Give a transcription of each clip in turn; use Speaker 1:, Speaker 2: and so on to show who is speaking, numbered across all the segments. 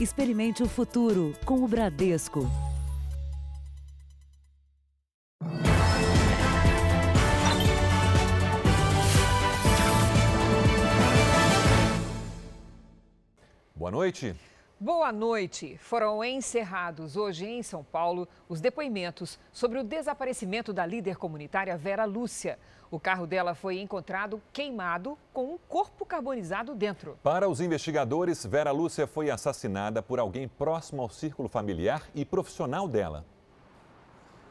Speaker 1: Experimente o futuro com o Bradesco.
Speaker 2: Boa noite.
Speaker 3: Boa noite. Foram encerrados hoje em São Paulo os depoimentos sobre o desaparecimento da líder comunitária Vera Lúcia. O carro dela foi encontrado queimado com um corpo carbonizado dentro.
Speaker 2: Para os investigadores, Vera Lúcia foi assassinada por alguém próximo ao círculo familiar e profissional dela.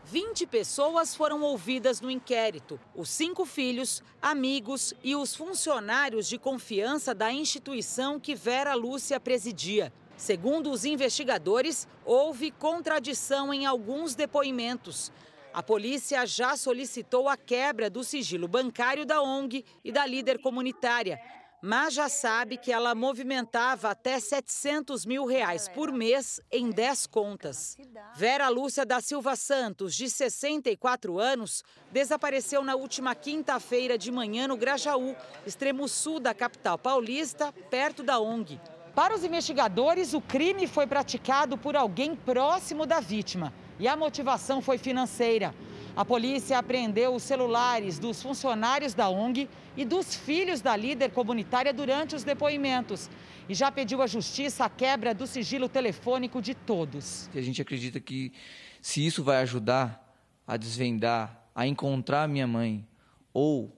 Speaker 4: 20 pessoas foram ouvidas no inquérito: os cinco filhos, amigos e os funcionários de confiança da instituição que Vera Lúcia presidia. Segundo os investigadores, houve contradição em alguns depoimentos. A polícia já solicitou a quebra do sigilo bancário da ONG e da líder comunitária, mas já sabe que ela movimentava até 700 mil reais por mês em 10 contas. Vera Lúcia da Silva Santos, de 64 anos, desapareceu na última quinta-feira de manhã no Grajaú, extremo sul da capital paulista, perto da ONG. Para os investigadores, o crime foi praticado por alguém próximo da vítima e a motivação foi financeira. A polícia apreendeu os celulares dos funcionários da ONG e dos filhos da líder comunitária durante os depoimentos e já pediu à justiça a quebra do sigilo telefônico de todos.
Speaker 5: A gente acredita que se isso vai ajudar a desvendar, a encontrar minha mãe ou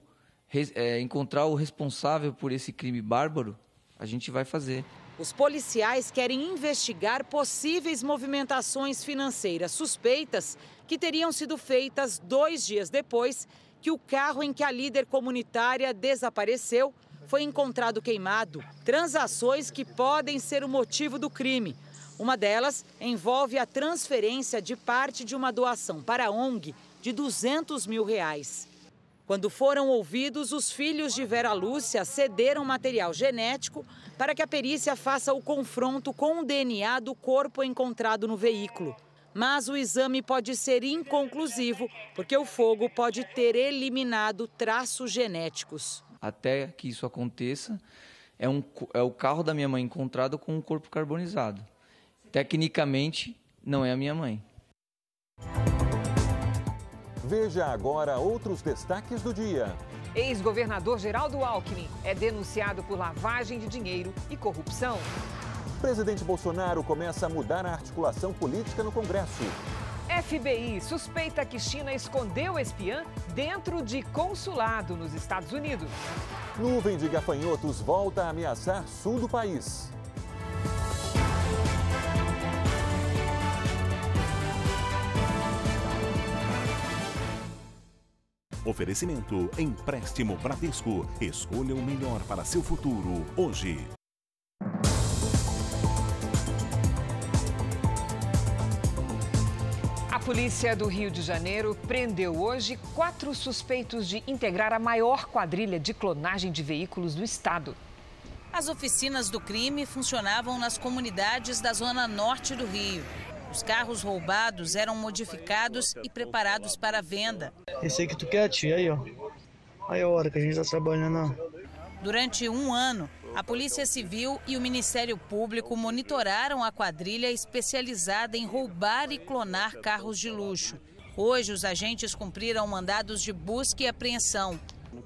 Speaker 5: é, encontrar o responsável por esse crime bárbaro, a gente vai fazer.
Speaker 4: Os policiais querem investigar possíveis movimentações financeiras suspeitas que teriam sido feitas dois dias depois que o carro em que a líder comunitária desapareceu foi encontrado queimado. Transações que podem ser o motivo do crime. Uma delas envolve a transferência de parte de uma doação para a ONG de 200 mil reais. Quando foram ouvidos, os filhos de Vera Lúcia cederam material genético para que a perícia faça o confronto com o DNA do corpo encontrado no veículo. Mas o exame pode ser inconclusivo, porque o fogo pode ter eliminado traços genéticos.
Speaker 5: Até que isso aconteça, é, um, é o carro da minha mãe encontrado com um corpo carbonizado. Tecnicamente, não é a minha mãe.
Speaker 2: Veja agora outros destaques do dia.
Speaker 3: Ex-governador Geraldo Alckmin é denunciado por lavagem de dinheiro e corrupção.
Speaker 2: Presidente Bolsonaro começa a mudar a articulação política no Congresso.
Speaker 3: FBI suspeita que China escondeu espiã dentro de consulado nos Estados Unidos.
Speaker 2: Nuvem de gafanhotos volta a ameaçar sul do país.
Speaker 6: Oferecimento Empréstimo Bradesco. Escolha o melhor para seu futuro hoje.
Speaker 3: A polícia do Rio de Janeiro prendeu hoje quatro suspeitos de integrar a maior quadrilha de clonagem de veículos do estado.
Speaker 4: As oficinas do crime funcionavam nas comunidades da zona norte do Rio. Os carros roubados eram modificados e preparados para venda.
Speaker 7: Esse aí que tu quer, tia, aí, ó. Aí a hora que a gente está trabalhando.
Speaker 4: Durante um ano, a Polícia Civil e o Ministério Público monitoraram a quadrilha especializada em roubar e clonar carros de luxo. Hoje, os agentes cumpriram mandados de busca e apreensão.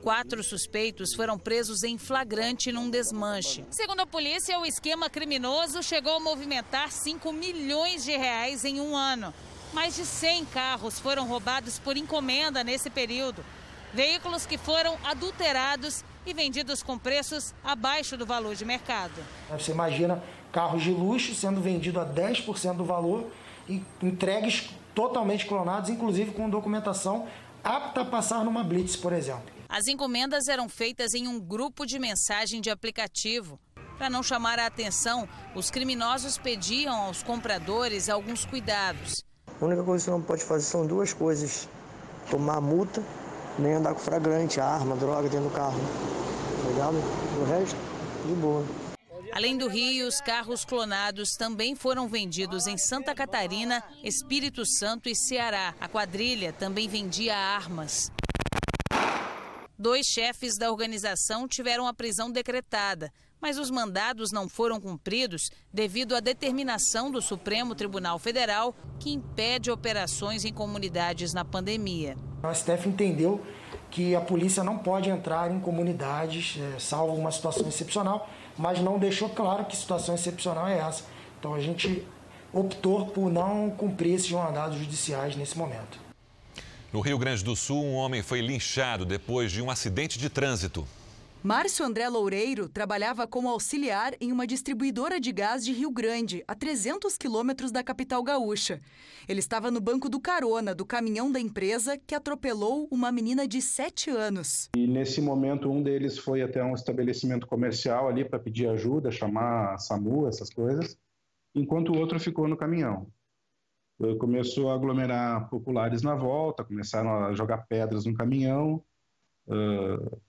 Speaker 4: Quatro suspeitos foram presos em flagrante num desmanche. Segundo a polícia, o esquema criminoso chegou a movimentar 5 milhões de reais em um ano. Mais de 100 carros foram roubados por encomenda nesse período. Veículos que foram adulterados e vendidos com preços abaixo do valor de mercado.
Speaker 7: Você imagina carros de luxo sendo vendidos a 10% do valor e entregues totalmente clonados, inclusive com documentação apta a passar numa blitz, por exemplo.
Speaker 4: As encomendas eram feitas em um grupo de mensagem de aplicativo. Para não chamar a atenção, os criminosos pediam aos compradores alguns cuidados.
Speaker 7: A única coisa que você não pode fazer são duas coisas: tomar multa, nem andar com flagrante, arma, droga dentro do carro. Ligado? O resto, de boa.
Speaker 4: Além do Rio, os carros clonados também foram vendidos em Santa Catarina, Espírito Santo e Ceará. A quadrilha também vendia armas. Dois chefes da organização tiveram a prisão decretada, mas os mandados não foram cumpridos devido à determinação do Supremo Tribunal Federal que impede operações em comunidades na pandemia.
Speaker 7: O STF entendeu que a polícia não pode entrar em comunidades, é, salvo uma situação excepcional, mas não deixou claro que situação excepcional é essa. Então a gente optou por não cumprir esses mandados judiciais nesse momento.
Speaker 2: No Rio Grande do Sul, um homem foi linchado depois de um acidente de trânsito.
Speaker 8: Márcio André Loureiro trabalhava como auxiliar em uma distribuidora de gás de Rio Grande, a 300 quilômetros da capital gaúcha. Ele estava no banco do carona do caminhão da empresa que atropelou uma menina de 7 anos.
Speaker 9: E nesse momento, um deles foi até um estabelecimento comercial ali para pedir ajuda, chamar a SAMU, essas coisas, enquanto o outro ficou no caminhão. Começou a aglomerar populares na volta, começaram a jogar pedras no caminhão. Uh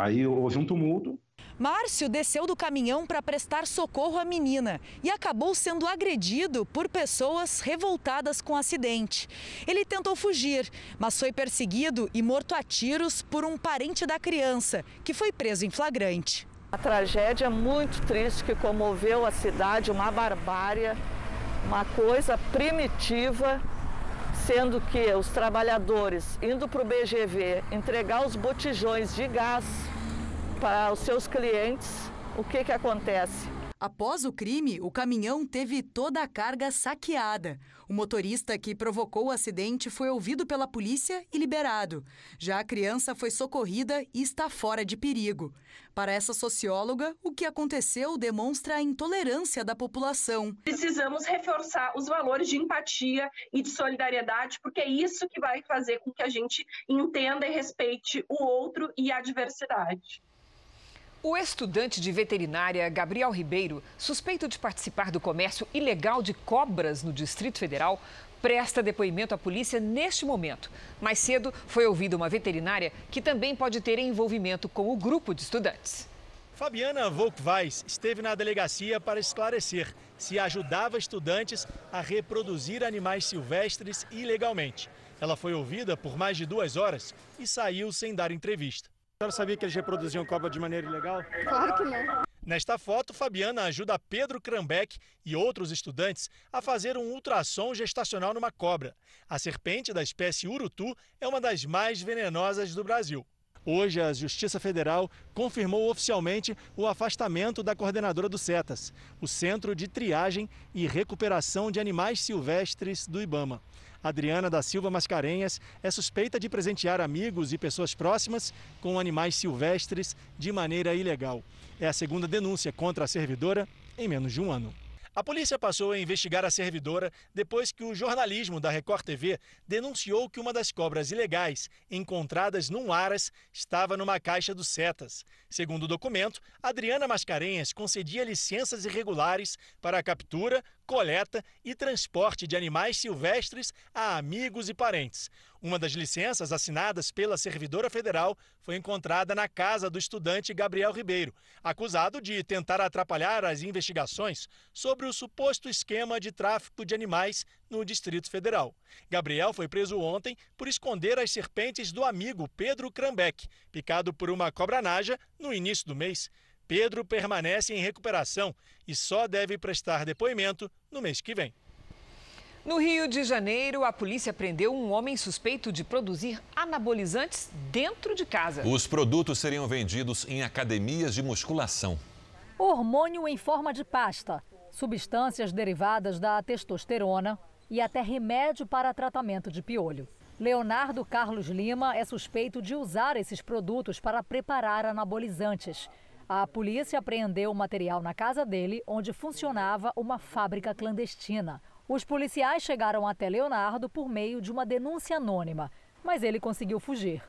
Speaker 9: Aí houve um tumulto.
Speaker 8: Márcio desceu do caminhão para prestar socorro à menina e acabou sendo agredido por pessoas revoltadas com o acidente. Ele tentou fugir, mas foi perseguido e morto a tiros por um parente da criança, que foi preso em flagrante.
Speaker 10: A tragédia muito triste que comoveu a cidade, uma barbárie, uma coisa primitiva sendo que os trabalhadores indo para o BGV entregar os botijões de gás para os seus clientes, o que, que acontece?
Speaker 8: Após o crime, o caminhão teve toda a carga saqueada. O motorista que provocou o acidente foi ouvido pela polícia e liberado. Já a criança foi socorrida e está fora de perigo. Para essa socióloga, o que aconteceu demonstra a intolerância da população.
Speaker 11: Precisamos reforçar os valores de empatia e de solidariedade, porque é isso que vai fazer com que a gente entenda e respeite o outro e a diversidade.
Speaker 3: O estudante de veterinária Gabriel Ribeiro, suspeito de participar do comércio ilegal de cobras no Distrito Federal, presta depoimento à polícia neste momento. Mais cedo foi ouvida uma veterinária que também pode ter envolvimento com o grupo de estudantes.
Speaker 12: Fabiana Volkweis esteve na delegacia para esclarecer se ajudava estudantes a reproduzir animais silvestres ilegalmente. Ela foi ouvida por mais de duas horas e saiu sem dar entrevista.
Speaker 13: A senhora sabia que eles reproduziam cobra de maneira ilegal?
Speaker 14: Claro que não.
Speaker 12: Nesta foto, Fabiana ajuda Pedro Krambeck e outros estudantes a fazer um ultrassom gestacional numa cobra. A serpente da espécie urutu é uma das mais venenosas do Brasil. Hoje, a Justiça Federal confirmou oficialmente o afastamento da coordenadora do CETAS, o Centro de Triagem e Recuperação de Animais Silvestres do IBAMA. Adriana da Silva Mascarenhas é suspeita de presentear amigos e pessoas próximas com animais silvestres de maneira ilegal. É a segunda denúncia contra a servidora em menos de um ano. A polícia passou a investigar a servidora depois que o jornalismo da Record TV denunciou que uma das cobras ilegais encontradas num aras estava numa caixa dos setas. Segundo o documento, Adriana Mascarenhas concedia licenças irregulares para a captura, coleta e transporte de animais silvestres a amigos e parentes. Uma das licenças assinadas pela servidora federal foi encontrada na casa do estudante Gabriel Ribeiro, acusado de tentar atrapalhar as investigações sobre o suposto esquema de tráfico de animais no Distrito Federal. Gabriel foi preso ontem por esconder as serpentes do amigo Pedro Krambeck, picado por uma cobra-naja no início do mês. Pedro permanece em recuperação e só deve prestar depoimento no mês que vem.
Speaker 3: No Rio de Janeiro, a polícia prendeu um homem suspeito de produzir anabolizantes dentro de casa.
Speaker 2: Os produtos seriam vendidos em academias de musculação.
Speaker 15: Hormônio em forma de pasta, substâncias derivadas da testosterona e até remédio para tratamento de piolho. Leonardo Carlos Lima é suspeito de usar esses produtos para preparar anabolizantes. A polícia apreendeu o material na casa dele, onde funcionava uma fábrica clandestina. Os policiais chegaram até Leonardo por meio de uma denúncia anônima, mas ele conseguiu fugir.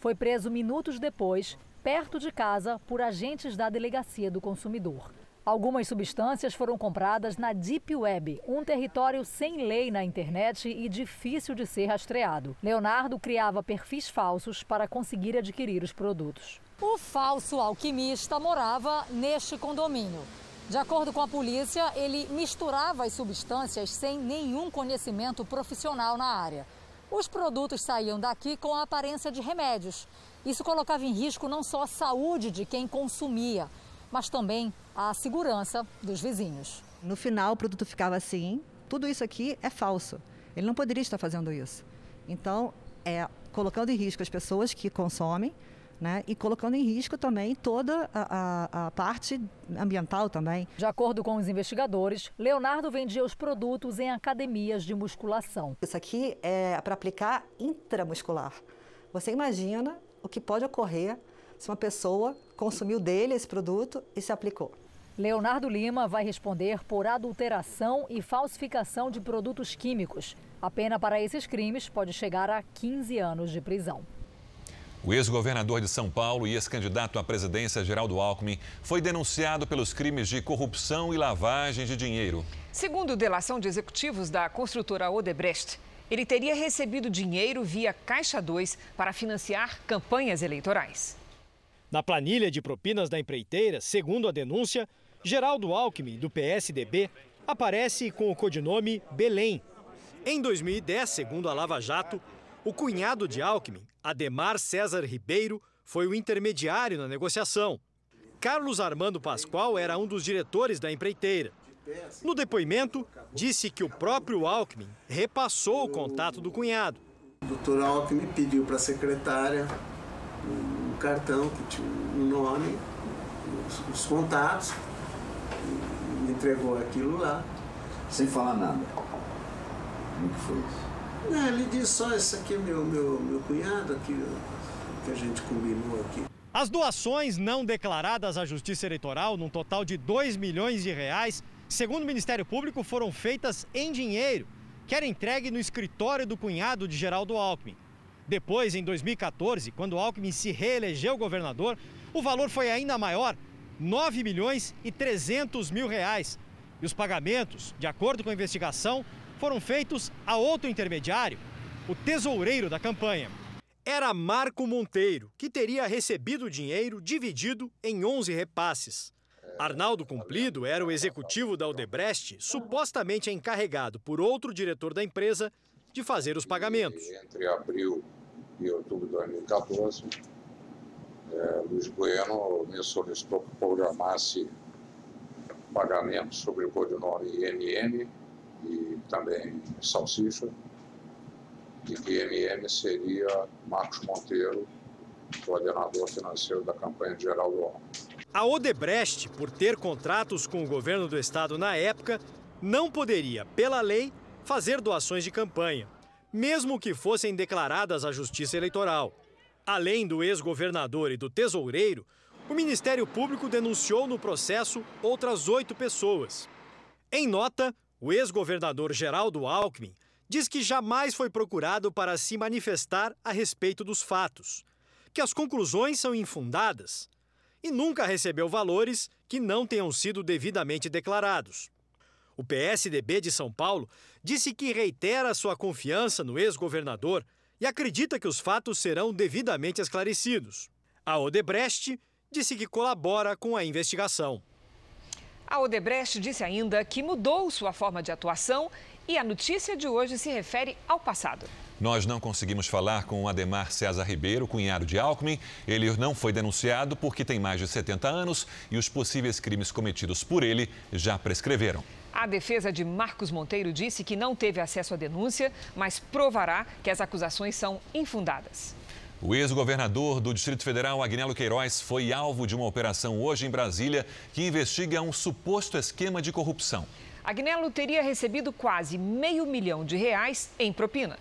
Speaker 15: Foi preso minutos depois, perto de casa, por agentes da Delegacia do Consumidor. Algumas substâncias foram compradas na Deep Web, um território sem lei na internet e difícil de ser rastreado. Leonardo criava perfis falsos para conseguir adquirir os produtos. O falso alquimista morava neste condomínio. De acordo com a polícia, ele misturava as substâncias sem nenhum conhecimento profissional na área. Os produtos saíam daqui com a aparência de remédios. Isso colocava em risco não só a saúde de quem consumia, mas também a segurança dos vizinhos.
Speaker 14: No final, o produto ficava assim: tudo isso aqui é falso. Ele não poderia estar fazendo isso. Então, é colocando em risco as pessoas que consomem, né? E colocando em risco também toda a, a, a, parte ambiental também.
Speaker 15: De acordo com os investigadores, Leonardo vendia os produtos em academias de musculação.
Speaker 14: Isso aqui é para aplicar intramuscular. Você imagina o que pode ocorrer se uma pessoa consumiu dele esse produto e se aplicou.
Speaker 15: Leonardo Lima vai responder por adulteração e falsificação de produtos químicos. A pena para esses crimes pode chegar a 15 anos de prisão.
Speaker 2: O ex-governador de São Paulo e ex-candidato à presidência, Geraldo Alckmin, foi denunciado pelos crimes de corrupção e lavagem de dinheiro.
Speaker 3: Segundo delação de executivos da construtora Odebrecht, ele teria recebido dinheiro via Caixa 2 para financiar campanhas eleitorais.
Speaker 16: Na planilha de propinas da empreiteira, segundo a denúncia, Geraldo Alckmin, do PSDB, aparece com o codinome Belém. Em 2010, segundo a Lava Jato, o cunhado de Alckmin, Ademar César Ribeiro, foi o intermediário na negociação. Carlos Armando Pascoal era um dos diretores da empreiteira. No depoimento, disse que o próprio Alckmin repassou o contato do cunhado.
Speaker 17: O doutor Alckmin pediu para a secretária um cartão que tinha um nome, os, os contatos, me entregou aquilo lá.
Speaker 18: Sem falar nada. Como que foi isso?
Speaker 17: Não, ele disse só, esse aqui é meu, meu, meu cunhado, aqui, que a gente combinou aqui.
Speaker 16: As doações não declaradas à Justiça Eleitoral, num total de 2 milhões de reais, segundo o Ministério Público, foram feitas em dinheiro, que era entregue no escritório do cunhado de Geraldo Alckmin. Depois, em 2014, quando Alckmin se reelegeu governador, o valor foi ainda maior, 9 milhões e 300 mil reais. E os pagamentos, de acordo com a investigação, foram feitos a outro intermediário, o tesoureiro da campanha. Era Marco Monteiro, que teria recebido o dinheiro dividido em 11 repasses. Arnaldo Cumplido era o executivo da Odebrecht, supostamente encarregado por outro diretor da empresa de fazer os pagamentos.
Speaker 19: Entre abril e outubro de 2014, é, Luiz Bueno me solicitou que programasse pagamentos sobre o codinome INM e também Salsicha, e que MM seria Marcos Monteiro, coordenador financeiro da campanha de Geraldo Alckmin.
Speaker 16: A Odebrecht, por ter contratos com o governo do estado na época, não poderia, pela lei, fazer doações de campanha, mesmo que fossem declaradas à Justiça Eleitoral. Além do ex-governador e do tesoureiro, o Ministério Público denunciou no processo outras oito pessoas. Em nota, o ex-governador Geraldo Alckmin diz que jamais foi procurado para se manifestar a respeito dos fatos, que as conclusões são infundadas e nunca recebeu valores que não tenham sido devidamente declarados. O PSDB de São Paulo disse que reitera sua confiança no ex-governador e acredita que os fatos serão devidamente esclarecidos. A Odebrecht disse que colabora com a investigação.
Speaker 3: A Odebrecht disse ainda que mudou sua forma de atuação e a notícia de hoje se refere ao passado.
Speaker 2: Nós não conseguimos falar com o Ademar César Ribeiro, cunhado de Alckmin. Ele não foi denunciado porque tem mais de 70 anos e os possíveis crimes cometidos por ele já prescreveram.
Speaker 3: A defesa de Marcos Monteiro disse que não teve acesso à denúncia, mas provará que as acusações são infundadas.
Speaker 2: O ex-governador do Distrito Federal, Agnello Queiroz, foi alvo de uma operação hoje em Brasília que investiga um suposto esquema de corrupção.
Speaker 3: Agnello teria recebido quase meio milhão de reais em propina.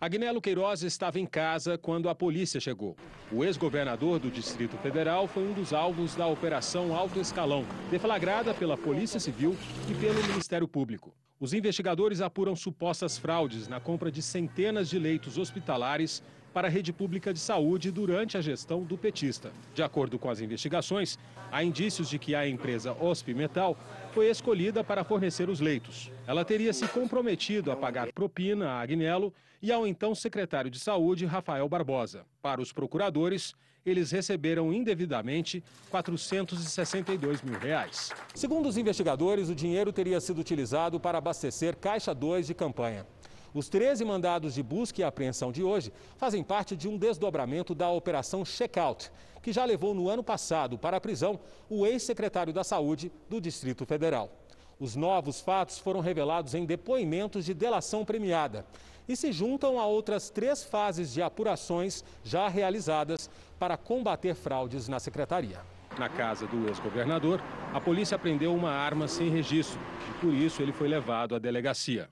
Speaker 20: Agnello Queiroz estava em casa quando a polícia chegou. O ex-governador do Distrito Federal foi um dos alvos da Operação Alto Escalão, deflagrada pela Polícia Civil e pelo Ministério Público. Os investigadores apuram supostas fraudes na compra de centenas de leitos hospitalares para a rede pública de saúde durante a gestão do petista. De acordo com as investigações, há indícios de que a empresa Metal foi escolhida para fornecer os leitos. Ela teria se comprometido a pagar propina a Agnello e ao então secretário de Saúde, Rafael Barbosa. Para os procuradores, eles receberam indevidamente 462 mil reais. Segundo os investigadores, o dinheiro teria sido utilizado para abastecer Caixa 2 de campanha. Os 13 mandados de busca e apreensão de hoje fazem parte de um desdobramento da Operação Checkout, que já levou no ano passado para a prisão o ex-secretário da Saúde do Distrito Federal. Os novos fatos foram revelados em depoimentos de delação premiada e se juntam a outras três fases de apurações já realizadas para combater fraudes na secretaria. Na casa do ex-governador, a polícia apreendeu uma arma sem registro e, por isso, ele foi levado à delegacia.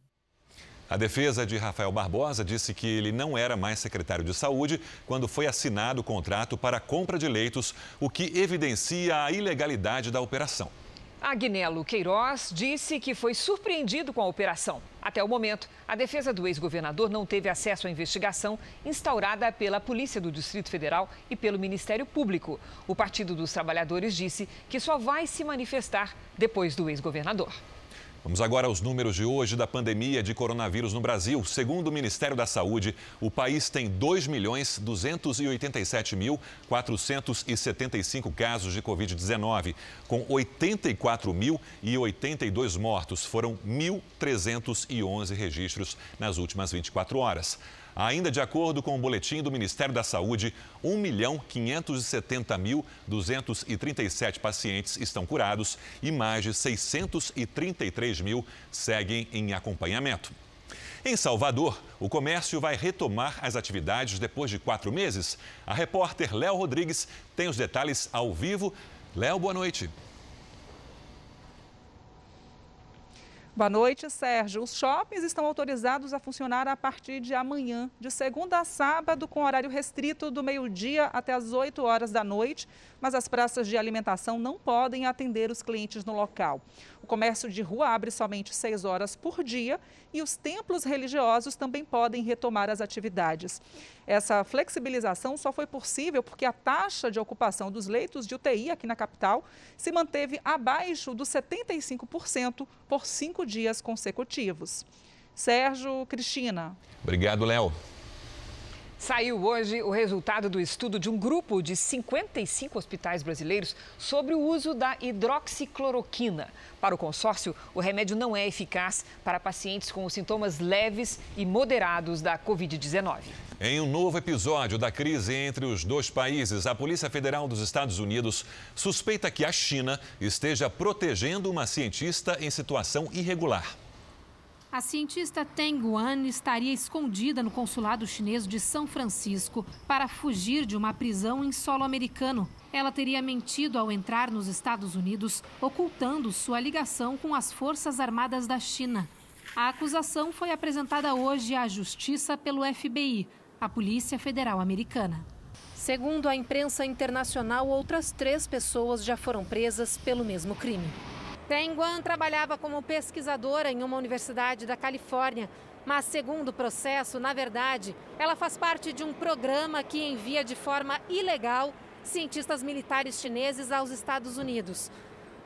Speaker 2: A defesa de Rafael Barbosa disse que ele não era mais secretário de saúde quando foi assinado o contrato para a compra de leitos, o que evidencia a ilegalidade da operação.
Speaker 3: Agnello Queiroz disse que foi surpreendido com a operação. Até o momento, a defesa do ex-governador não teve acesso à investigação instaurada pela Polícia do Distrito Federal e pelo Ministério Público. O Partido dos Trabalhadores disse que só vai se manifestar depois do ex-governador.
Speaker 2: Vamos agora aos números de hoje da pandemia de coronavírus no Brasil. Segundo o Ministério da Saúde, o país tem 2.287.475 casos de Covid-19, com 84.082 mortos. Foram 1.311 registros nas últimas 24 horas. Ainda de acordo com o boletim do Ministério da Saúde, 1.570.237 pacientes estão curados e mais de 633 mil seguem em acompanhamento. Em Salvador, o comércio vai retomar as atividades depois de quatro meses. A repórter Léo Rodrigues tem os detalhes ao vivo. Léo, boa noite.
Speaker 21: Boa noite, Sérgio. Os shoppings estão autorizados a funcionar a partir de amanhã, de segunda a sábado, com horário restrito do meio-dia até as 8 horas da noite, mas as praças de alimentação não podem atender os clientes no local. O comércio de rua abre somente 6 horas por dia e os templos religiosos também podem retomar as atividades. Essa flexibilização só foi possível porque a taxa de ocupação dos leitos de UTI aqui na capital se manteve abaixo dos 75% por cinco dias consecutivos. Sérgio Cristina.
Speaker 2: Obrigado, Léo.
Speaker 3: Saiu hoje o resultado do estudo de um grupo de 55 hospitais brasileiros sobre o uso da hidroxicloroquina. Para o consórcio, o remédio não é eficaz para pacientes com sintomas leves e moderados da Covid-19.
Speaker 2: Em um novo episódio da crise entre os dois países, a Polícia Federal dos Estados Unidos suspeita que a China esteja protegendo uma cientista em situação irregular.
Speaker 22: A cientista Teng Guan estaria escondida no consulado chinês de São Francisco para fugir de uma prisão em solo americano. Ela teria mentido ao entrar nos Estados Unidos, ocultando sua ligação com as Forças Armadas da China. A acusação foi apresentada hoje à Justiça pelo FBI, a Polícia Federal Americana. Segundo a imprensa internacional, outras três pessoas já foram presas pelo mesmo crime. Tenguan trabalhava como pesquisadora em uma universidade da Califórnia, mas, segundo o processo, na verdade, ela faz parte de um programa que envia de forma ilegal cientistas militares chineses aos Estados Unidos.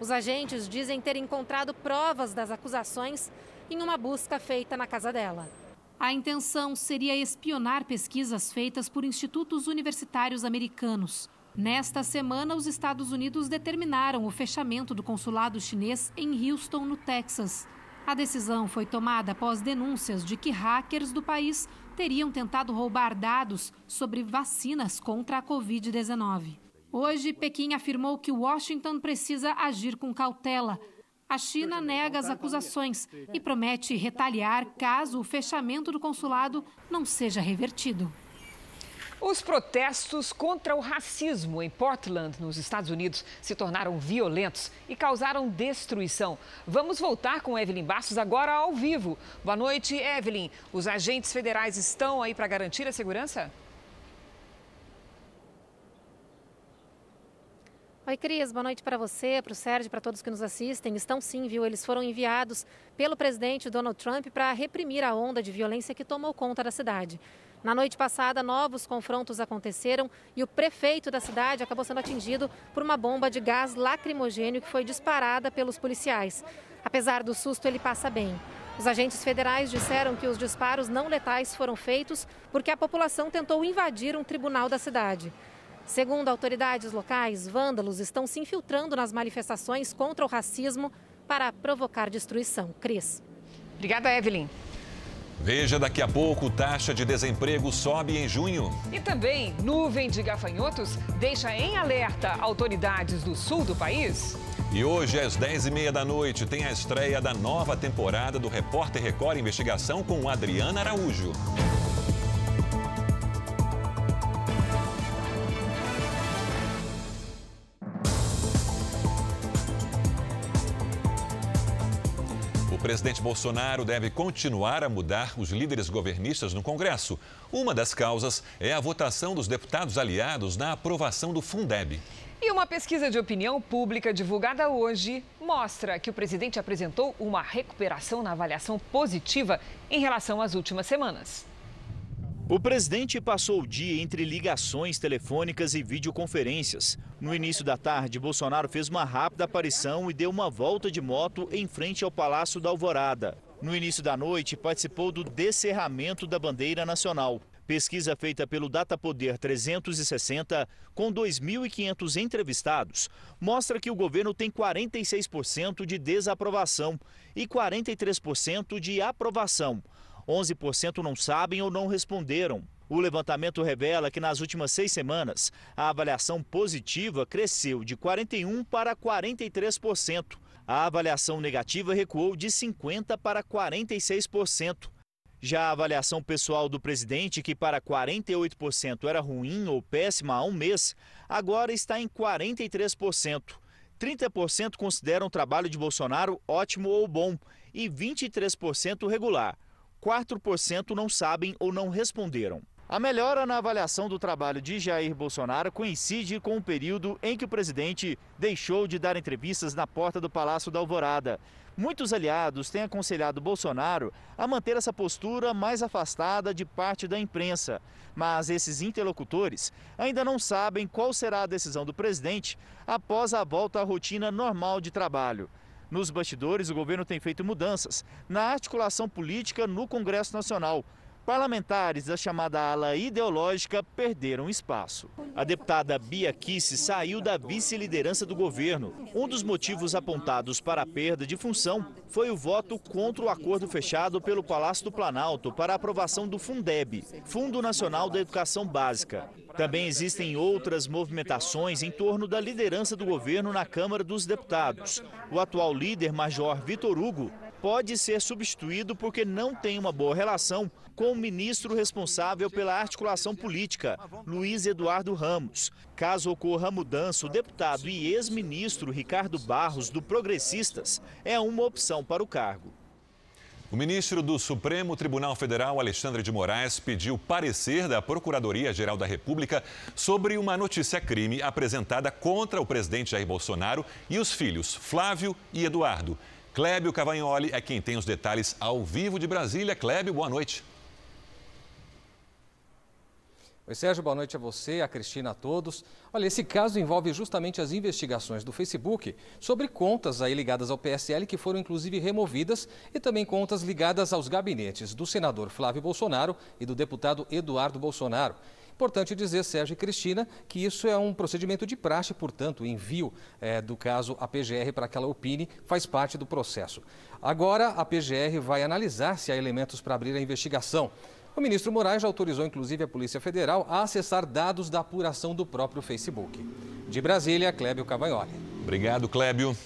Speaker 22: Os agentes dizem ter encontrado provas das acusações em uma busca feita na casa dela. A intenção seria espionar pesquisas feitas por institutos universitários americanos. Nesta semana, os Estados Unidos determinaram o fechamento do consulado chinês em Houston, no Texas. A decisão foi tomada após denúncias de que hackers do país teriam tentado roubar dados sobre vacinas contra a Covid-19. Hoje, Pequim afirmou que Washington precisa agir com cautela. A China nega as acusações e promete retaliar caso o fechamento do consulado não seja revertido.
Speaker 3: Os protestos contra o racismo em Portland, nos Estados Unidos, se tornaram violentos e causaram destruição. Vamos voltar com Evelyn Bastos agora ao vivo. Boa noite, Evelyn. Os agentes federais estão aí para garantir a segurança?
Speaker 22: Oi, Cris. Boa noite para você, para o Sérgio, para todos que nos assistem. Estão sim, viu? Eles foram enviados pelo presidente Donald Trump para reprimir a onda de violência que tomou conta da cidade. Na noite passada, novos confrontos aconteceram e o prefeito da cidade acabou sendo atingido por uma bomba de gás lacrimogênio que foi disparada pelos policiais. Apesar do susto, ele passa bem. Os agentes federais disseram que os disparos não letais foram feitos porque a população tentou invadir um tribunal da cidade. Segundo autoridades locais, vândalos estão se infiltrando nas manifestações contra o racismo para provocar destruição. Cris.
Speaker 3: Obrigada, Evelyn.
Speaker 2: Veja daqui a pouco, taxa de desemprego sobe em junho.
Speaker 3: E também, nuvem de gafanhotos deixa em alerta autoridades do sul do país.
Speaker 2: E hoje, às 10h30 da noite, tem a estreia da nova temporada do Repórter Record Investigação com Adriana Araújo. Presidente Bolsonaro deve continuar a mudar os líderes governistas no Congresso. Uma das causas é a votação dos deputados aliados na aprovação do Fundeb.
Speaker 3: E uma pesquisa de opinião pública divulgada hoje mostra que o presidente apresentou uma recuperação na avaliação positiva em relação às últimas semanas.
Speaker 23: O presidente passou o dia entre ligações telefônicas e videoconferências. No início da tarde, Bolsonaro fez uma rápida aparição e deu uma volta de moto em frente ao Palácio da Alvorada. No início da noite, participou do descerramento da bandeira nacional. Pesquisa feita pelo Datapoder 360, com 2.500 entrevistados, mostra que o governo tem 46% de desaprovação e 43% de aprovação. 11% não sabem ou não responderam. O levantamento revela que nas últimas seis semanas, a avaliação positiva cresceu de 41% para 43%. A avaliação negativa recuou de 50% para 46%. Já a avaliação pessoal do presidente, que para 48% era ruim ou péssima há um mês, agora está em 43%. 30% consideram o trabalho de Bolsonaro ótimo ou bom e 23% regular. 4% não sabem ou não responderam. A melhora na avaliação do trabalho de Jair Bolsonaro coincide com o período em que o presidente deixou de dar entrevistas na porta do Palácio da Alvorada. Muitos aliados têm aconselhado Bolsonaro a manter essa postura mais afastada de parte da imprensa. Mas esses interlocutores ainda não sabem qual será a decisão do presidente após a volta à rotina normal de trabalho. Nos bastidores, o governo tem feito mudanças na articulação política no Congresso Nacional. Parlamentares da chamada ala ideológica perderam espaço. A deputada Bia Kici saiu da vice-liderança do governo. Um dos motivos apontados para a perda de função foi o voto contra o acordo fechado pelo Palácio do Planalto para a aprovação do Fundeb, Fundo Nacional da Educação Básica. Também existem outras movimentações em torno da liderança do governo na Câmara dos Deputados. O atual líder, Major Vitor Hugo, pode ser substituído porque não tem uma boa relação com o ministro responsável pela articulação política, Luiz Eduardo Ramos. Caso ocorra mudança, o deputado e ex-ministro Ricardo Barros, do Progressistas, é uma opção para o cargo.
Speaker 2: O ministro do Supremo Tribunal Federal, Alexandre de Moraes, pediu parecer da Procuradoria-Geral da República sobre uma notícia-crime apresentada contra o presidente Jair Bolsonaro e os filhos Flávio e Eduardo. Clébio Cavagnoli é quem tem os detalhes ao vivo de Brasília. Clébio, boa noite.
Speaker 24: Oi, Sérgio, boa noite a você, a Cristina, a todos. Olha, esse caso envolve justamente as investigações do Facebook sobre contas aí ligadas ao PSL que foram inclusive removidas e também contas ligadas aos gabinetes do senador Flávio Bolsonaro e do deputado Eduardo Bolsonaro. Importante dizer, Sérgio e Cristina, que isso é um procedimento de praxe, portanto, o envio é, do caso à PGR para que ela opine faz parte do processo. Agora, a PGR vai analisar se há elementos para abrir a investigação. O ministro Moraes já autorizou, inclusive, a Polícia Federal a acessar dados da apuração do próprio Facebook. De Brasília, Clébio Cavagnoli.
Speaker 2: Obrigado, Clébio.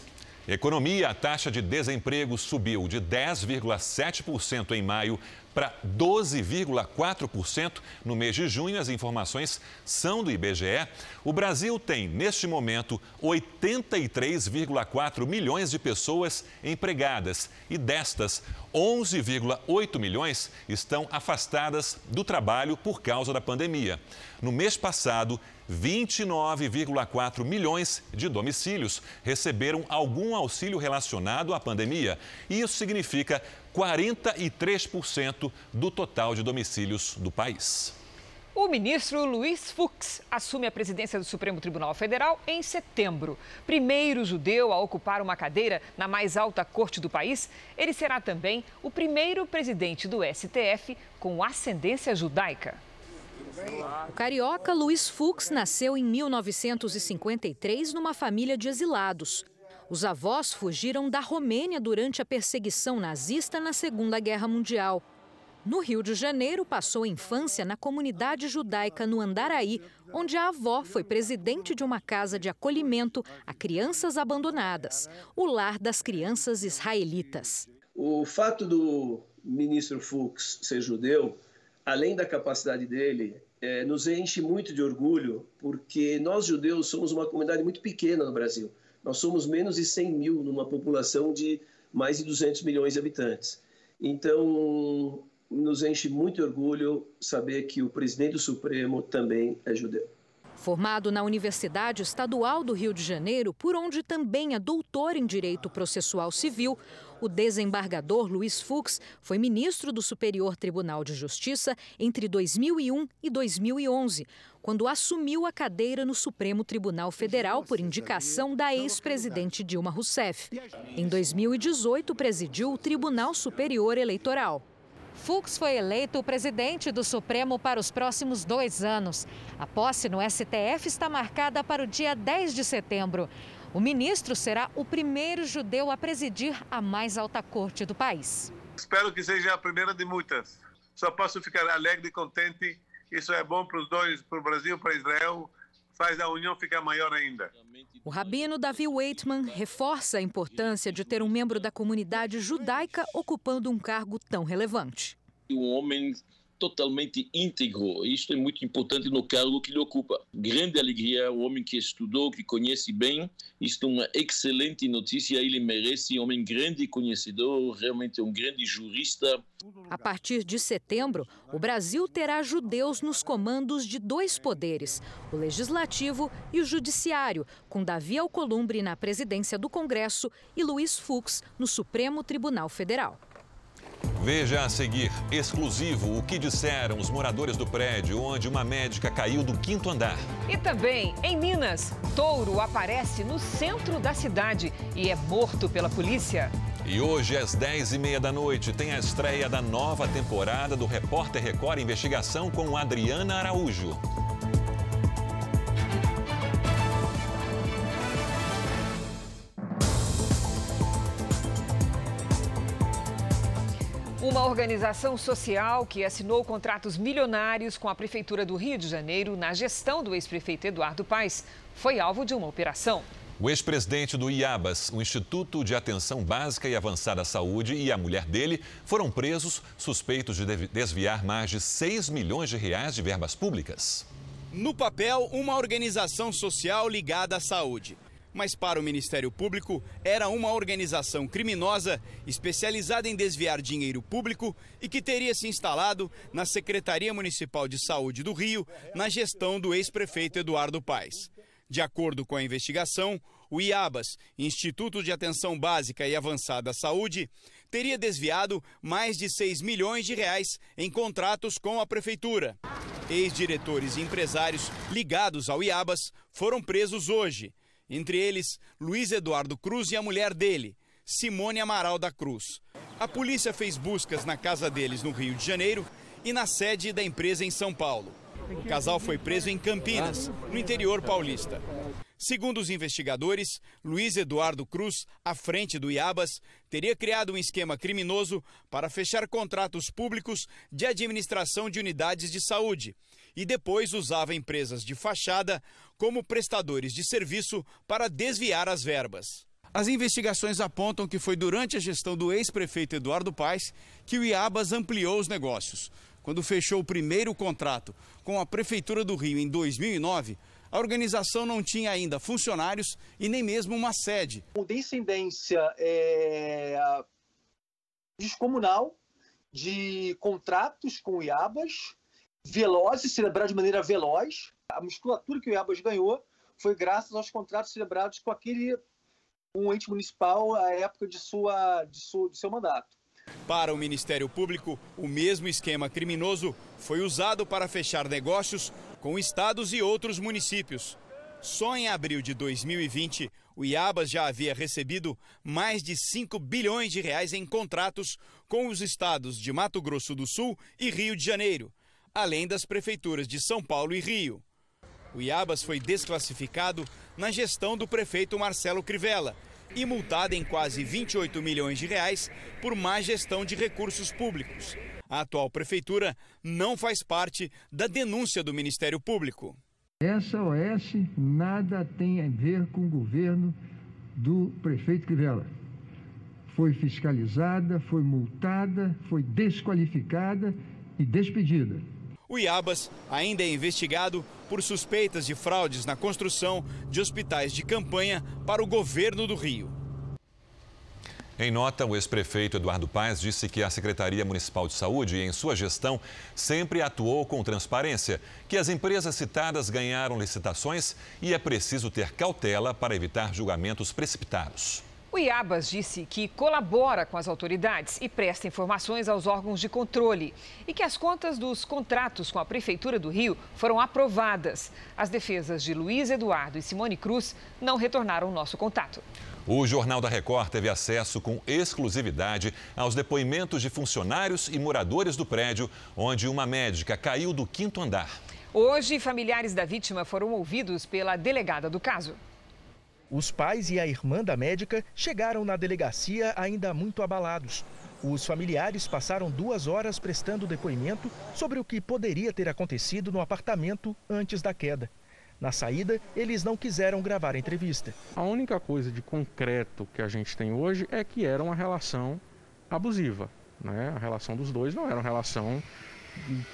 Speaker 2: Economia, a taxa de desemprego subiu de 10,7% em maio para 12,4% no mês de junho. As informações são do IBGE. O Brasil tem, neste momento, 83,4 milhões de pessoas empregadas e destas, 11,8 milhões estão afastadas do trabalho por causa da pandemia. No mês passado, 29,4 milhões de domicílios receberam algum auxílio relacionado à pandemia. Isso significa 43% do total de domicílios do país.
Speaker 3: O ministro Luiz Fux assume a presidência do Supremo Tribunal Federal em setembro. Primeiro judeu a ocupar uma cadeira na mais alta corte do país, ele será também o primeiro presidente do STF com ascendência judaica.
Speaker 25: O carioca Luiz Fux nasceu em 1953 numa família de exilados. Os avós fugiram da Romênia durante a perseguição nazista na Segunda Guerra Mundial. No Rio de Janeiro, passou a infância na comunidade judaica no Andaraí, onde a avó foi presidente de uma casa de acolhimento a crianças abandonadas, o Lar das Crianças Israelitas.
Speaker 26: O fato do ministro Fux ser judeu, além da capacidade dele, é, nos enche muito de orgulho, porque nós judeus somos uma comunidade muito pequena no Brasil. Nós somos menos de 100 mil numa população de mais de 200 milhões de habitantes. Então, nos enche muito orgulho saber que o presidente do Supremo também é judeu.
Speaker 25: Formado na Universidade Estadual do Rio de Janeiro, por onde também é doutor em Direito Processual Civil, o desembargador Luiz Fux foi ministro do Superior Tribunal de Justiça entre 2001 e 2011, quando assumiu a cadeira no Supremo Tribunal Federal por indicação da ex-presidente Dilma Rousseff. Em 2018, presidiu o Tribunal Superior Eleitoral. Fux foi eleito presidente do Supremo para os próximos dois anos. A posse no STF está marcada para o dia 10 de setembro. O ministro será o primeiro judeu a presidir a mais alta corte do país.
Speaker 27: Espero que seja a primeira de muitas. Só posso ficar alegre e contente. Isso é bom para os dois, para o Brasil, para Israel. Faz a união ficar maior ainda.
Speaker 25: O rabino Davi Waitman reforça a importância de ter um membro da comunidade judaica ocupando um cargo tão relevante.
Speaker 28: Um homem totalmente íntegro. Isto é muito importante no cargo que ele ocupa. Grande alegria, um homem que estudou, que conhece bem. Isto é uma excelente notícia. Ele merece um homem grande conhecedor, realmente um grande jurista.
Speaker 25: A partir de setembro, o Brasil terá judeus nos comandos de dois poderes, o legislativo e o judiciário, com Davi Alcolumbre na presidência do Congresso e Luiz Fux no Supremo Tribunal Federal.
Speaker 2: Veja a seguir, exclusivo, o que disseram os moradores do prédio onde uma médica caiu do quinto andar.
Speaker 3: E também, em Minas, touro aparece no centro da cidade e é morto pela polícia.
Speaker 2: E hoje, às 10h30 da noite, tem a estreia da nova temporada do Repórter Record Investigação com Adriana Araújo.
Speaker 3: Uma organização social que assinou contratos milionários com a Prefeitura do Rio de Janeiro na gestão do ex-prefeito Eduardo Paes foi alvo de uma operação.
Speaker 2: O ex-presidente do IABAS, o Instituto de Atenção Básica e Avançada à Saúde, e a mulher dele foram presos suspeitos de desviar mais de 6 milhões de reais de verbas públicas.
Speaker 29: No papel, uma organização social ligada à saúde mas para o Ministério Público era uma organização criminosa especializada em desviar dinheiro público e que teria se instalado na Secretaria Municipal de Saúde do Rio, na gestão do ex-prefeito Eduardo Paes. De acordo com a investigação, o IABAS, Instituto de Atenção Básica e Avançada à Saúde, teria desviado mais de 6 milhões de reais em contratos com a prefeitura. Ex-diretores e empresários ligados ao IABAS foram presos hoje entre eles Luiz Eduardo Cruz e a mulher dele, Simone Amaral da Cruz. A polícia fez buscas na casa deles no Rio de Janeiro e na sede da empresa em São Paulo. O casal foi preso em Campinas, no interior paulista. Segundo os investigadores, Luiz Eduardo Cruz, à frente do IABAS, teria criado um esquema criminoso para fechar contratos públicos de administração de unidades de saúde e depois usava empresas de fachada como prestadores de serviço para desviar as verbas. As investigações apontam que foi durante a gestão do ex-prefeito Eduardo Paes que o IABAS ampliou os negócios. Quando fechou o primeiro contrato com a Prefeitura do Rio em 2009, a organização não tinha ainda funcionários e nem mesmo uma sede.
Speaker 30: Descendência é, descomunal de contratos com o IABAS, velozes, celebrados de maneira veloz. A musculatura que o IABAS ganhou foi graças aos contratos celebrados com aquele um ente municipal à época de, sua, de, de seu mandato.
Speaker 29: Para o Ministério Público, o mesmo esquema criminoso foi usado para fechar negócios com estados e outros municípios. Só em abril de 2020, o Iabas já havia recebido mais de 5 bilhões de reais em contratos com os estados de Mato Grosso do Sul e Rio de Janeiro além das prefeituras de São Paulo e Rio. O Iabas foi desclassificado na gestão do prefeito Marcelo Crivella e multado em quase 28 milhões de reais por má gestão de recursos públicos. A atual prefeitura não faz parte da denúncia do Ministério Público.
Speaker 31: Essa OS nada tem a ver com o governo do prefeito Crivella. Foi fiscalizada, foi multada, foi desqualificada e despedida.
Speaker 29: O Iabas ainda é investigado por suspeitas de fraudes na construção de hospitais de campanha para o governo do Rio.
Speaker 2: Em nota, o ex-prefeito Eduardo Paes disse que a Secretaria Municipal de Saúde, em sua gestão, sempre atuou com transparência, que as empresas citadas ganharam licitações e é preciso ter cautela para evitar julgamentos precipitados.
Speaker 3: O Iabas disse que colabora com as autoridades e presta informações aos órgãos de controle e que as contas dos contratos com a Prefeitura do Rio foram aprovadas. As defesas de Luiz Eduardo e Simone Cruz não retornaram nosso contato.
Speaker 2: O Jornal da Record teve acesso com exclusividade aos depoimentos de funcionários e moradores do prédio onde uma médica caiu do quinto andar.
Speaker 3: Hoje, familiares da vítima foram ouvidos pela delegada do caso.
Speaker 32: Os pais e a irmã da médica chegaram na delegacia ainda muito abalados. Os familiares passaram duas horas prestando depoimento sobre o que poderia ter acontecido no apartamento antes da queda. Na saída, eles não quiseram gravar a entrevista.
Speaker 33: A única coisa de concreto que a gente tem hoje é que era uma relação abusiva. Né? A relação dos dois não era uma relação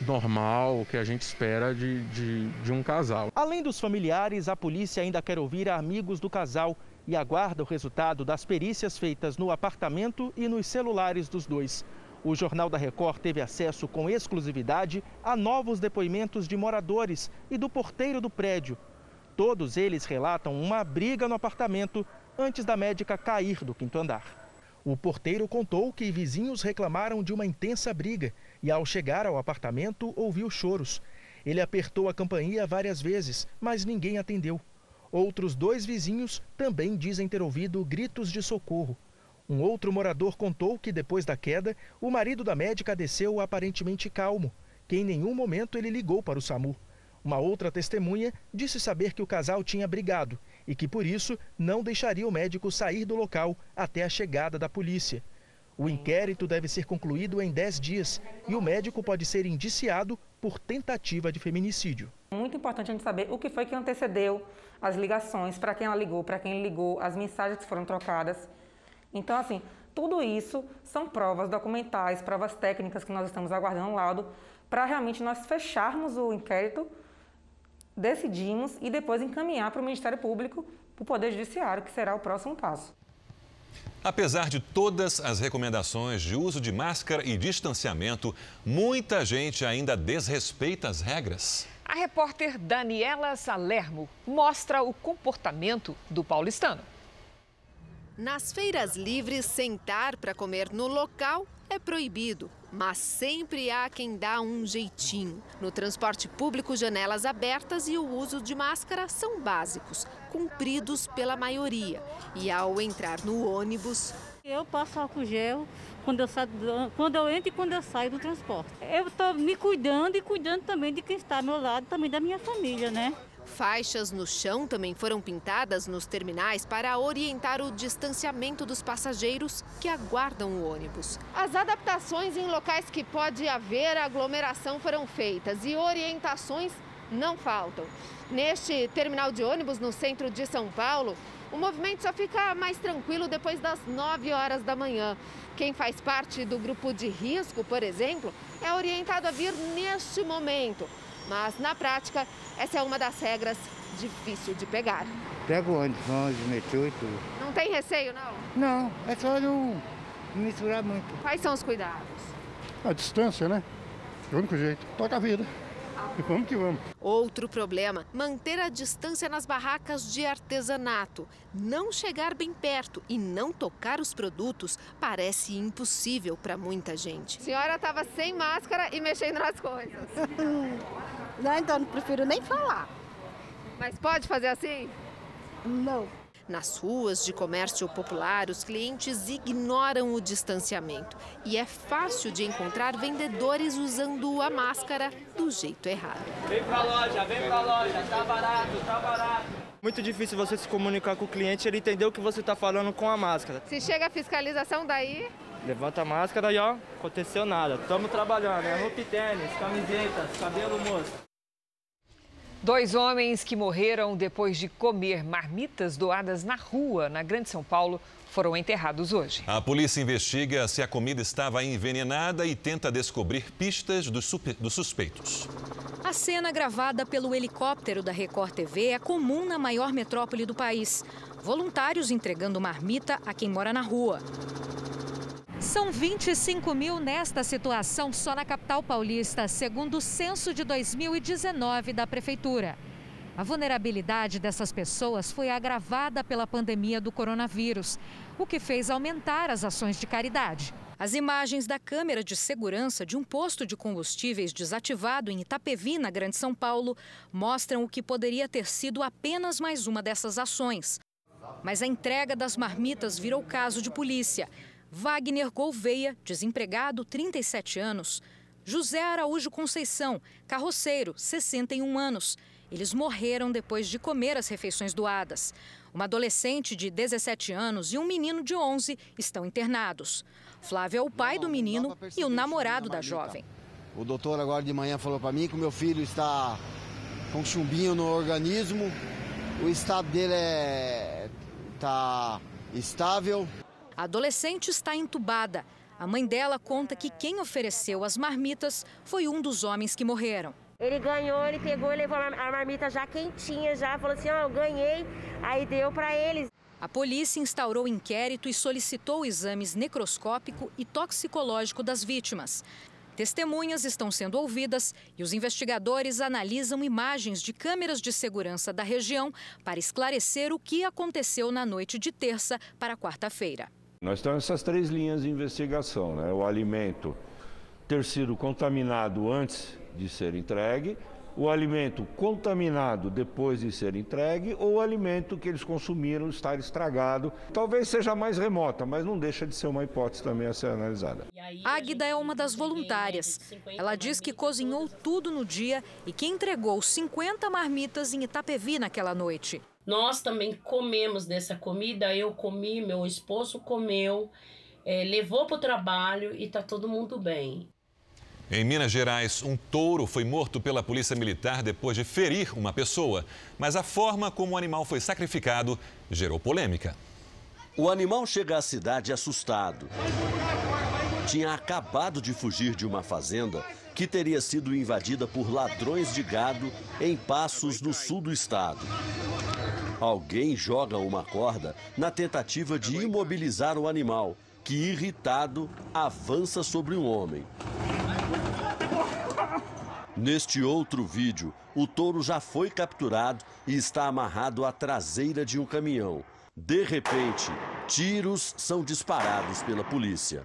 Speaker 33: normal, que a gente espera de, de, de um casal.
Speaker 32: Além dos familiares, a polícia ainda quer ouvir amigos do casal e aguarda o resultado das perícias feitas no apartamento e nos celulares dos dois. O Jornal da Record teve acesso com exclusividade a novos depoimentos de moradores e do porteiro do prédio. Todos eles relatam uma briga no apartamento antes da médica cair do quinto andar. O porteiro contou que vizinhos reclamaram de uma intensa briga e, ao chegar ao apartamento, ouviu choros. Ele apertou a campainha várias vezes, mas ninguém atendeu. Outros dois vizinhos também dizem ter ouvido gritos de socorro. Um outro morador contou que depois da queda, o marido da médica desceu aparentemente calmo, que em nenhum momento ele ligou para o SAMU. Uma outra testemunha disse saber que o casal tinha brigado e que por isso não deixaria o médico sair do local até a chegada da polícia. O inquérito deve ser concluído em 10 dias e o médico pode ser indiciado por tentativa de feminicídio.
Speaker 34: Muito importante a gente saber o que foi que antecedeu as ligações, para quem ela ligou, para quem ligou, as mensagens que foram trocadas. Então, assim, tudo isso são provas documentais, provas técnicas que nós estamos aguardando laudo para realmente nós fecharmos o inquérito, decidimos e depois encaminhar para o Ministério Público, para o Poder Judiciário, que será o próximo passo.
Speaker 2: Apesar de todas as recomendações de uso de máscara e distanciamento, muita gente ainda desrespeita as regras.
Speaker 3: A repórter Daniela Salermo mostra o comportamento do paulistano.
Speaker 35: Nas feiras livres, sentar para comer no local é proibido, mas sempre há quem dá um jeitinho. No transporte público, janelas abertas e o uso de máscara são básicos, cumpridos pela maioria. E ao entrar no ônibus.
Speaker 36: Eu passo álcool gel quando eu, saio, quando eu entro e quando eu saio do transporte. Eu estou me cuidando e cuidando também de quem está ao meu lado, também da minha família, né?
Speaker 35: Faixas no chão também foram pintadas nos terminais para orientar o distanciamento dos passageiros que aguardam o ônibus. As adaptações em locais que pode haver aglomeração foram feitas e orientações não faltam. Neste terminal de ônibus no centro de São Paulo, o movimento só fica mais tranquilo depois das 9 horas da manhã. Quem faz parte do grupo de risco, por exemplo, é orientado a vir neste momento mas, na prática, essa é uma das regras difícil de pegar.
Speaker 37: Pego ônibus, ônibus, metrô e tudo.
Speaker 35: Não tem receio, não?
Speaker 37: Não, é só não misturar muito.
Speaker 35: Quais são os cuidados?
Speaker 37: A distância, né? É o único jeito. Toca a vida. E vamos que vamos.
Speaker 35: Outro problema: manter a distância nas barracas de artesanato. Não chegar bem perto e não tocar os produtos parece impossível para muita gente. A senhora estava sem máscara e mexendo nas coisas.
Speaker 36: não, então não prefiro nem falar.
Speaker 35: Mas pode fazer assim?
Speaker 36: Não.
Speaker 35: Nas ruas de comércio popular, os clientes ignoram o distanciamento e é fácil de encontrar vendedores usando a máscara do jeito errado.
Speaker 38: Vem pra loja, vem pra loja, tá barato, tá barato.
Speaker 39: Muito difícil você se comunicar com o cliente e ele entender o que você está falando com a máscara.
Speaker 35: Se chega a fiscalização daí?
Speaker 40: Levanta a máscara e ó, aconteceu nada. Estamos trabalhando, é roupa e tênis, camisetas, cabelo moço.
Speaker 3: Dois homens que morreram depois de comer marmitas doadas na rua, na Grande São Paulo, foram enterrados hoje.
Speaker 2: A polícia investiga se a comida estava envenenada e tenta descobrir pistas dos, dos suspeitos.
Speaker 25: A cena gravada pelo helicóptero da Record TV é comum na maior metrópole do país. Voluntários entregando marmita a quem mora na rua. São 25 mil nesta situação só na capital paulista, segundo o censo de 2019 da Prefeitura. A vulnerabilidade dessas pessoas foi agravada pela pandemia do coronavírus, o que fez aumentar as ações de caridade. As imagens da câmera de segurança de um posto de combustíveis desativado em Itapevi, na Grande São Paulo, mostram o que poderia ter sido apenas mais uma dessas ações. Mas a entrega das marmitas virou caso de polícia. Wagner Gouveia, desempregado, 37 anos. José Araújo Conceição, carroceiro, 61 anos. Eles morreram depois de comer as refeições doadas. Uma adolescente de 17 anos e um menino de 11 estão internados. Flávio é o pai do menino e o namorado da jovem.
Speaker 41: O doutor agora de manhã falou para mim que o meu filho está com chumbinho no organismo. O estado dele é tá estável.
Speaker 25: A adolescente está entubada. A mãe dela conta que quem ofereceu as marmitas foi um dos homens que morreram.
Speaker 42: Ele ganhou, ele pegou e levou a marmita já quentinha, já falou assim: Ó, oh, eu ganhei, aí deu para eles.
Speaker 25: A polícia instaurou inquérito e solicitou exames necroscópico e toxicológico das vítimas. Testemunhas estão sendo ouvidas e os investigadores analisam imagens de câmeras de segurança da região para esclarecer o que aconteceu na noite de terça para quarta-feira.
Speaker 43: Nós temos essas três linhas de investigação, né? O alimento ter sido contaminado antes de ser entregue, o alimento contaminado depois de ser entregue ou o alimento que eles consumiram estar estragado. Talvez seja mais remota, mas não deixa de ser uma hipótese também a ser analisada.
Speaker 25: Águida é uma das voluntárias. Ela diz que cozinhou tudo no dia e que entregou 50 marmitas em Itapevi naquela noite.
Speaker 44: Nós também comemos dessa comida, eu comi, meu esposo comeu, é, levou para o trabalho e está todo mundo bem.
Speaker 2: Em Minas Gerais, um touro foi morto pela polícia militar depois de ferir uma pessoa. Mas a forma como o animal foi sacrificado gerou polêmica.
Speaker 45: O animal chega à cidade assustado. Tinha acabado de fugir de uma fazenda que teria sido invadida por ladrões de gado em Passos, no sul do estado. Alguém joga uma corda na tentativa de imobilizar o animal, que, irritado, avança sobre um homem. Neste outro vídeo, o touro já foi capturado e está amarrado à traseira de um caminhão. De repente, tiros são disparados pela polícia.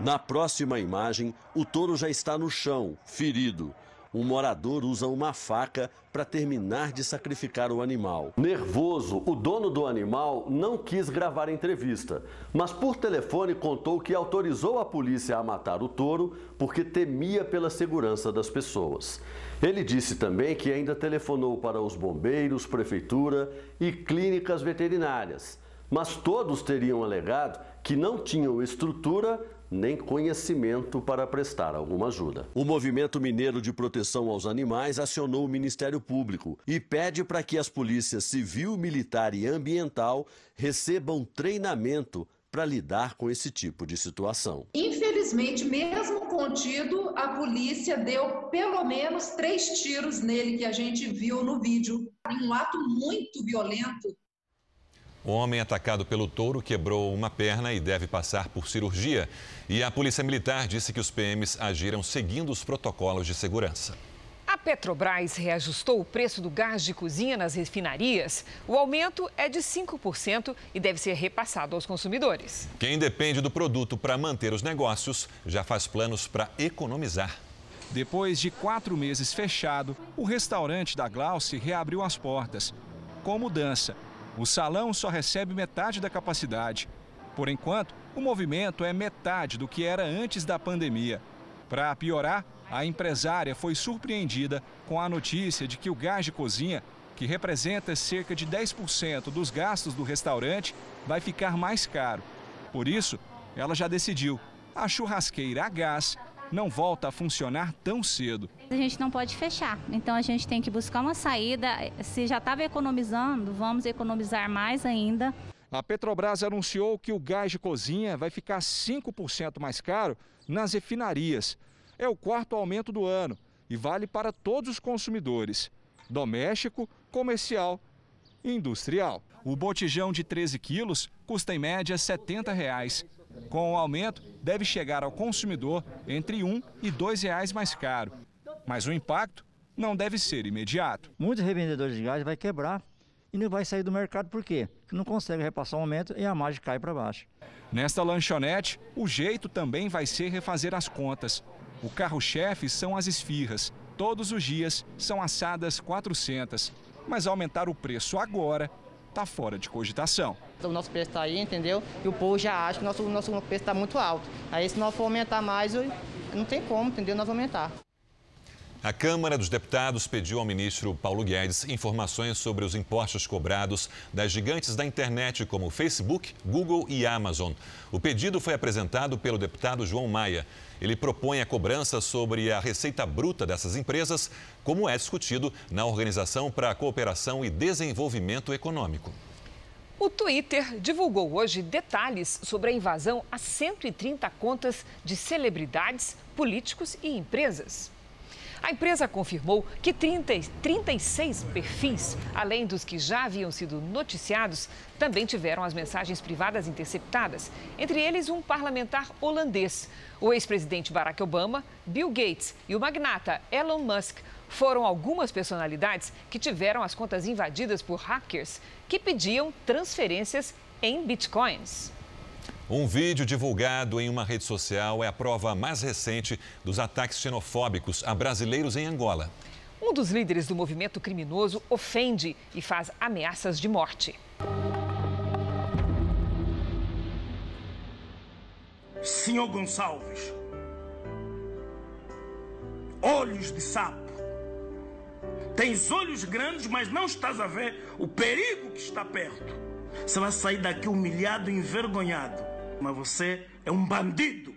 Speaker 45: Na próxima imagem, o touro já está no chão, ferido um morador usa uma faca para terminar de sacrificar o animal. Nervoso, o dono do animal não quis gravar a entrevista, mas por telefone contou que autorizou a polícia a matar o touro porque temia pela segurança das pessoas. Ele disse também que ainda telefonou para os bombeiros, prefeitura e clínicas veterinárias, mas todos teriam alegado que não tinham estrutura nem conhecimento para prestar alguma ajuda. O Movimento Mineiro de Proteção aos Animais acionou o Ministério Público e pede para que as polícias civil, militar e ambiental recebam treinamento para lidar com esse tipo de situação.
Speaker 46: Infelizmente, mesmo contido, a polícia deu pelo menos três tiros nele que a gente viu no vídeo. Um ato muito violento
Speaker 2: o homem atacado pelo touro quebrou uma perna e deve passar por cirurgia. E a Polícia Militar disse que os PMs agiram seguindo os protocolos de segurança.
Speaker 3: A Petrobras reajustou o preço do gás de cozinha nas refinarias. O aumento é de 5% e deve ser repassado aos consumidores.
Speaker 2: Quem depende do produto para manter os negócios já faz planos para economizar.
Speaker 47: Depois de quatro meses fechado, o restaurante da Glauce reabriu as portas. Com mudança, o salão só recebe metade da capacidade. Por enquanto, o movimento é metade do que era antes da pandemia. Para piorar, a empresária foi surpreendida com a notícia de que o gás de cozinha que representa cerca de 10% dos gastos do restaurante, vai ficar mais caro. Por isso, ela já decidiu: a churrasqueira a gás não volta a funcionar tão cedo.
Speaker 48: A gente não pode fechar, então a gente tem que buscar uma saída. Se já estava economizando, vamos economizar mais ainda.
Speaker 47: A Petrobras anunciou que o gás de cozinha vai ficar 5% mais caro nas refinarias. É o quarto aumento do ano e vale para todos os consumidores: doméstico, comercial e industrial. O botijão de 13 quilos custa em média 70 reais. Com o aumento, deve chegar ao consumidor entre um e dois reais mais caro. Mas o impacto não deve ser imediato.
Speaker 49: Muitos revendedores de gás vai quebrar e não vai sair do mercado por quê? Porque não consegue repassar o aumento e a margem cai para baixo.
Speaker 47: Nesta lanchonete, o jeito também vai ser refazer as contas. O carro-chefe são as esfirras. Todos os dias são assadas 400. Mas aumentar o preço agora está fora de cogitação.
Speaker 50: O nosso preço está aí, entendeu? E o povo já acha que o nosso, nosso preço está muito alto. Aí se nós for aumentar mais, não tem como, entendeu? Nós vamos aumentar.
Speaker 2: A Câmara dos Deputados pediu ao ministro Paulo Guedes informações sobre os impostos cobrados das gigantes da internet como Facebook, Google e Amazon. O pedido foi apresentado pelo deputado João Maia. Ele propõe a cobrança sobre a receita bruta dessas empresas, como é discutido na Organização para a Cooperação e Desenvolvimento Econômico.
Speaker 3: O Twitter divulgou hoje detalhes sobre a invasão a 130 contas de celebridades, políticos e empresas. A empresa confirmou que 30, 36 perfis, além dos que já haviam sido noticiados, também tiveram as mensagens privadas interceptadas, entre eles um parlamentar holandês. O ex-presidente Barack Obama, Bill Gates e o magnata Elon Musk foram algumas personalidades que tiveram as contas invadidas por hackers que pediam transferências em bitcoins.
Speaker 2: Um vídeo divulgado em uma rede social é a prova mais recente dos ataques xenofóbicos a brasileiros em Angola.
Speaker 3: Um dos líderes do movimento criminoso ofende e faz ameaças de morte.
Speaker 51: Senhor Gonçalves, olhos de sapo. Tens olhos grandes, mas não estás a ver o perigo que está perto. Você vai sair daqui humilhado e envergonhado. Mas você é um bandido.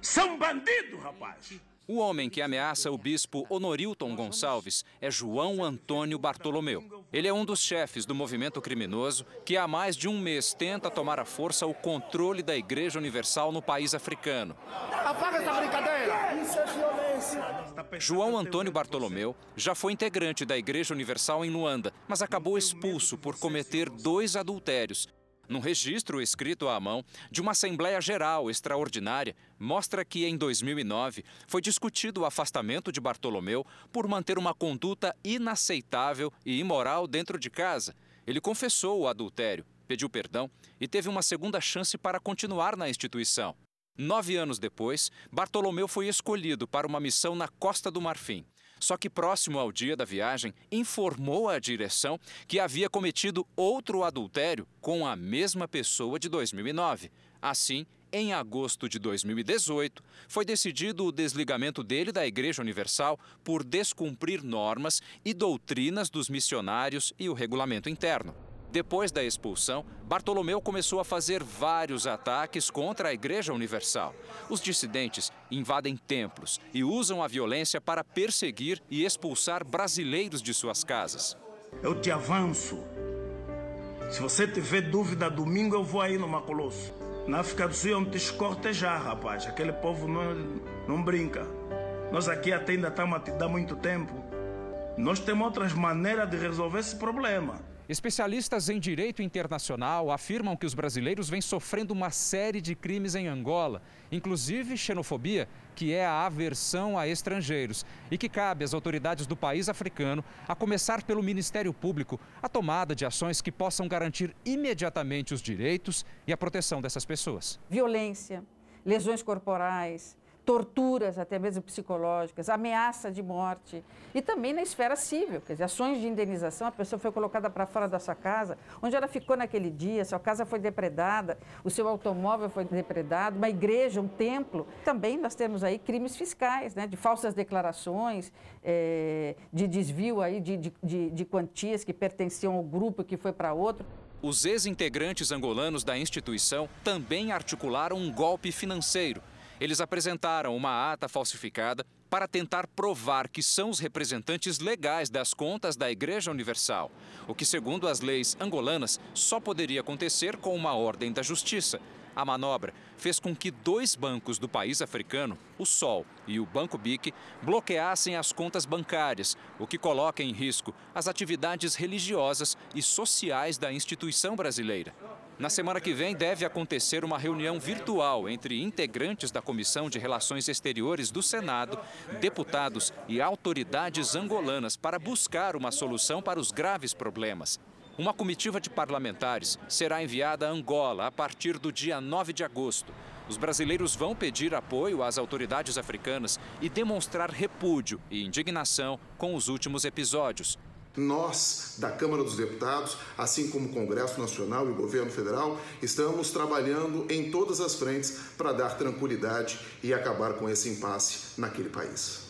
Speaker 51: Você é um bandido, rapaz.
Speaker 52: O homem que ameaça o bispo Honorilton Gonçalves é João Antônio Bartolomeu. Ele é um dos chefes do movimento criminoso que há mais de um mês tenta tomar à força o controle da Igreja Universal no país africano.
Speaker 51: Apaga essa brincadeira! Isso é violência!
Speaker 52: João Antônio Bartolomeu já foi integrante da Igreja Universal em Luanda, mas acabou expulso por cometer dois adultérios num registro escrito à mão de uma Assembleia Geral Extraordinária, mostra que em 2009 foi discutido o afastamento de Bartolomeu por manter uma conduta inaceitável e imoral dentro de casa. Ele confessou o adultério, pediu perdão e teve uma segunda chance para continuar na instituição. Nove anos depois, Bartolomeu foi escolhido para uma missão na Costa do Marfim. Só que próximo ao dia da viagem, informou à direção que havia cometido outro adultério com a mesma pessoa de 2009. Assim, em agosto de 2018, foi decidido o desligamento dele da Igreja Universal por descumprir normas e doutrinas dos missionários e o regulamento interno. Depois da expulsão, Bartolomeu começou a fazer vários ataques contra a Igreja Universal. Os dissidentes invadem templos e usam a violência para perseguir e expulsar brasileiros de suas casas.
Speaker 51: Eu te avanço. Se você tiver dúvida, domingo eu vou aí no Macolosso. Na África do Sul iam te escortejar, rapaz. Aquele povo não, não brinca. Nós aqui até ainda estamos a te dar muito tempo. Nós temos outras maneiras de resolver esse problema.
Speaker 52: Especialistas em direito internacional afirmam que os brasileiros vêm sofrendo uma série de crimes em Angola, inclusive xenofobia, que é a aversão a estrangeiros, e que cabe às autoridades do país africano, a começar pelo Ministério Público, a tomada de ações que possam garantir imediatamente os direitos e a proteção dessas pessoas.
Speaker 53: Violência, lesões corporais,
Speaker 54: torturas, até mesmo psicológicas, ameaça de morte. E também na esfera civil, quer dizer, ações de indenização, a pessoa foi colocada para fora da sua casa, onde ela ficou naquele dia, sua casa foi depredada, o seu automóvel foi depredado, uma igreja, um templo. Também nós temos aí crimes fiscais, né, de falsas declarações, é, de desvio aí de, de, de, de quantias que pertenciam ao grupo que foi para outro.
Speaker 52: Os ex-integrantes angolanos da instituição também articularam um golpe financeiro eles apresentaram uma ata falsificada para tentar provar que são os representantes legais das contas da Igreja Universal, o que, segundo as leis angolanas, só poderia acontecer com uma ordem da justiça. A manobra fez com que dois bancos do país africano, o Sol e o Banco BIC, bloqueassem as contas bancárias, o que coloca em risco as atividades religiosas e sociais da instituição brasileira. Na semana que vem deve acontecer uma reunião virtual entre integrantes da Comissão de Relações Exteriores do Senado, deputados e autoridades angolanas para buscar uma solução para os graves problemas. Uma comitiva de parlamentares será enviada a Angola a partir do dia 9 de agosto. Os brasileiros vão pedir apoio às autoridades africanas e demonstrar repúdio e indignação com os últimos episódios.
Speaker 55: Nós, da Câmara dos Deputados, assim como o Congresso Nacional e o Governo Federal, estamos trabalhando em todas as frentes para dar tranquilidade e acabar com esse impasse naquele país.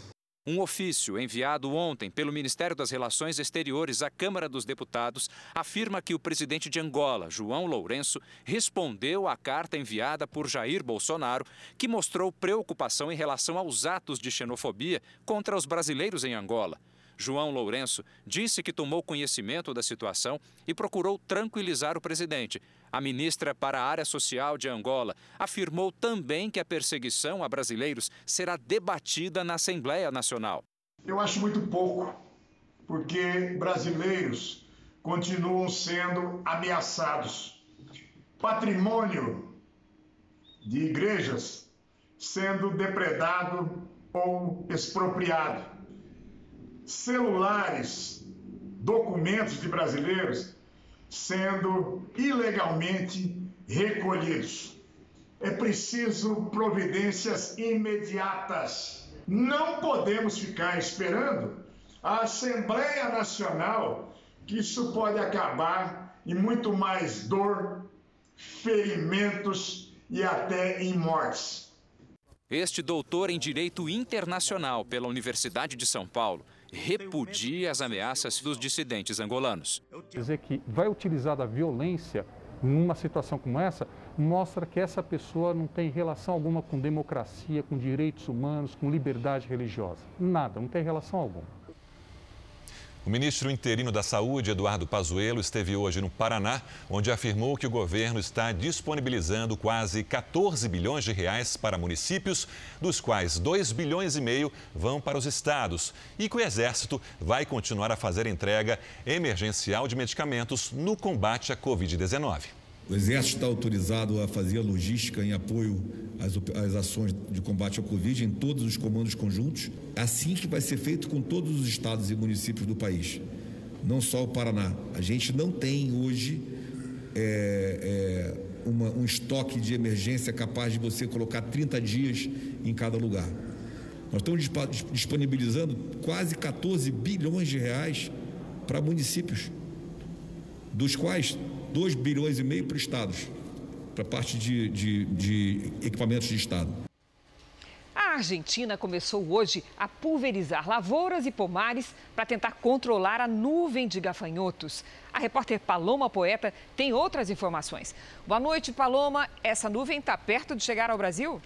Speaker 52: Um ofício enviado ontem pelo Ministério das Relações Exteriores à Câmara dos Deputados afirma que o presidente de Angola, João Lourenço, respondeu à carta enviada por Jair Bolsonaro, que mostrou preocupação em relação aos atos de xenofobia contra os brasileiros em Angola. João Lourenço disse que tomou conhecimento da situação e procurou tranquilizar o presidente. A ministra para a área social de Angola afirmou também que a perseguição a brasileiros será debatida na Assembleia Nacional.
Speaker 56: Eu acho muito pouco, porque brasileiros continuam sendo ameaçados. Patrimônio de igrejas sendo depredado ou expropriado celulares, documentos de brasileiros sendo ilegalmente recolhidos. É preciso providências imediatas. Não podemos ficar esperando a Assembleia Nacional, que isso pode acabar em muito mais dor, ferimentos e até em mortes.
Speaker 52: Este doutor em Direito Internacional pela Universidade de São Paulo repudia as ameaças dos dissidentes angolanos.
Speaker 57: Dizer que vai utilizar da violência numa situação como essa mostra que essa pessoa não tem relação alguma com democracia, com direitos humanos, com liberdade religiosa. Nada, não tem relação alguma.
Speaker 2: O ministro interino da Saúde, Eduardo Pazuello, esteve hoje no Paraná, onde afirmou que o governo está disponibilizando quase 14 bilhões de reais para municípios, dos quais 2 bilhões e meio vão para os estados, e que o Exército vai continuar a fazer entrega emergencial de medicamentos no combate à Covid-19.
Speaker 53: O Exército está autorizado a fazer a logística em apoio às, às, ações de combate ao Covid em todos os comandos conjuntos, assim que vai ser feito com todos os estados e municípios do país, não só o Paraná. A gente não tem hoje é, é, uma, um estoque de emergência capaz de você colocar 30 dias em cada lugar. Nós estamos disponibilizando quase 14 bilhões de reais para municípios, dos quais 2 bilhões e meio para estados, para a parte de, de, de equipamentos de Estado.
Speaker 3: A Argentina começou hoje a pulverizar lavouras e pomares para tentar controlar a nuvem de gafanhotos. A repórter Paloma Poeta tem outras informações. Boa noite, Paloma. Essa nuvem está perto de chegar ao Brasil?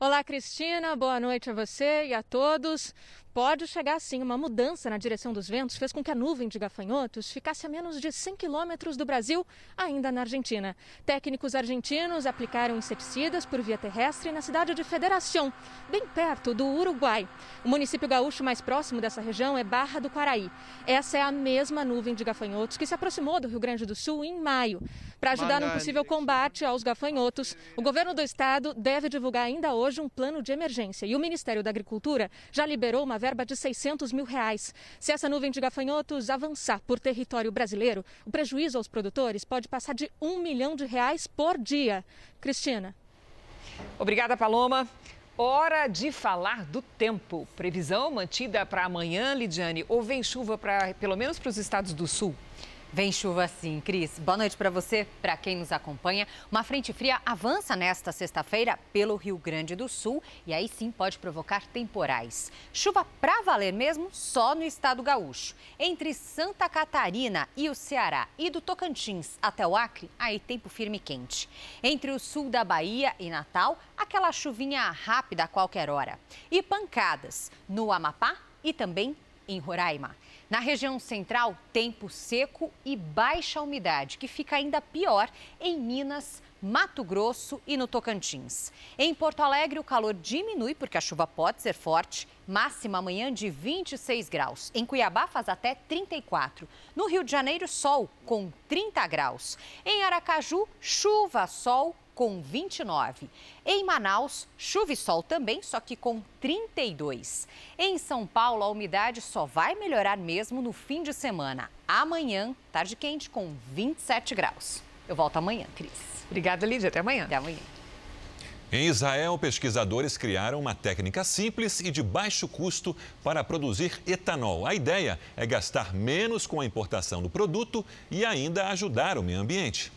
Speaker 58: Olá, Cristina. Boa noite a você e a todos pode chegar sim. Uma mudança na direção dos ventos fez com que a nuvem de gafanhotos ficasse a menos de 100 quilômetros do Brasil, ainda na Argentina. Técnicos argentinos aplicaram inseticidas por via terrestre na cidade de Federação, bem perto do Uruguai. O município gaúcho mais próximo dessa região é Barra do Quaraí. Essa é a mesma nuvem de gafanhotos que se aproximou do Rio Grande do Sul em maio. Para ajudar no possível combate aos gafanhotos, o governo do estado deve divulgar ainda hoje um plano de emergência e o Ministério da Agricultura já liberou uma verba de 600 mil reais. Se essa nuvem de gafanhotos avançar por território brasileiro, o prejuízo aos produtores pode passar de um milhão de reais por dia. Cristina.
Speaker 3: Obrigada, Paloma. Hora de falar do tempo. Previsão mantida para amanhã, Lidiane, ou vem chuva para pelo menos para os estados do sul?
Speaker 59: Vem chuva sim, Cris. Boa noite para você, para quem nos acompanha. Uma frente fria avança nesta sexta-feira pelo Rio Grande do Sul e aí sim pode provocar temporais. Chuva para valer mesmo só no estado gaúcho. Entre Santa Catarina e o Ceará e do Tocantins até o Acre, aí tempo firme e quente. Entre o sul da Bahia e Natal, aquela chuvinha rápida a qualquer hora. E pancadas no Amapá e também em Roraima. Na região central, tempo seco e baixa umidade, que fica ainda pior em Minas, Mato Grosso e no Tocantins. Em Porto Alegre, o calor diminui porque a chuva pode ser forte, máxima amanhã de 26 graus. Em Cuiabá, faz até 34. No Rio de Janeiro, sol com 30 graus. Em Aracaju, chuva, sol com 29. Em Manaus, chuva e sol também, só que com 32. Em São Paulo, a umidade só vai melhorar mesmo no fim de semana. Amanhã, tarde quente com 27 graus. Eu volto amanhã, Cris.
Speaker 3: Obrigada, Lídia. Até amanhã.
Speaker 59: Até amanhã.
Speaker 2: Em Israel, pesquisadores criaram uma técnica simples e de baixo custo para produzir etanol. A ideia é gastar menos com a importação do produto e ainda ajudar o meio ambiente.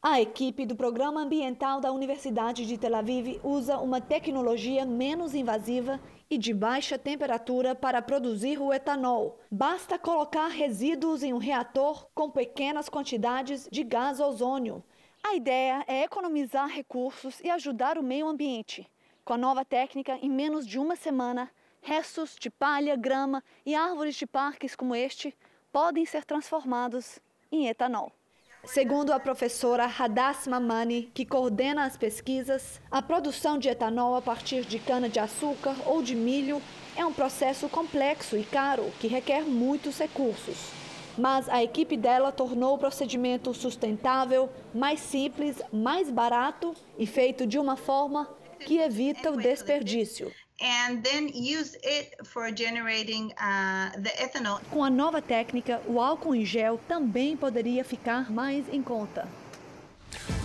Speaker 60: A equipe do Programa Ambiental da Universidade de Tel Aviv usa uma tecnologia menos invasiva e de baixa temperatura para produzir o etanol. Basta colocar resíduos em um reator com pequenas quantidades de gás ozônio. A ideia é economizar recursos e ajudar o meio ambiente. Com a nova técnica, em menos de uma semana, restos de palha, grama e árvores de parques como este podem ser transformados em etanol. Segundo a professora Hadass Mamani, que coordena as pesquisas, a produção de etanol a partir de cana-de-açúcar ou de milho é um processo complexo e caro que requer muitos recursos. Mas a equipe dela tornou o procedimento sustentável, mais simples, mais barato e feito de uma forma que evita o desperdício.
Speaker 61: And then use it for generating uh, the ethanol.
Speaker 60: Com a nova técnica, o álcool em gel também poderia ficar mais em conta.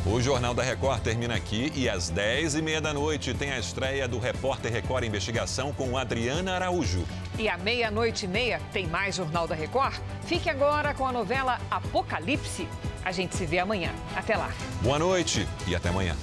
Speaker 2: O Jornal da Record termina aqui e às 10h30 da noite tem a estreia do Repórter Record Investigação com Adriana Araújo.
Speaker 3: E à meia-noite e meia tem mais Jornal da Record? Fique agora com a novela Apocalipse. A gente se vê amanhã. Até lá.
Speaker 2: Boa noite e até amanhã.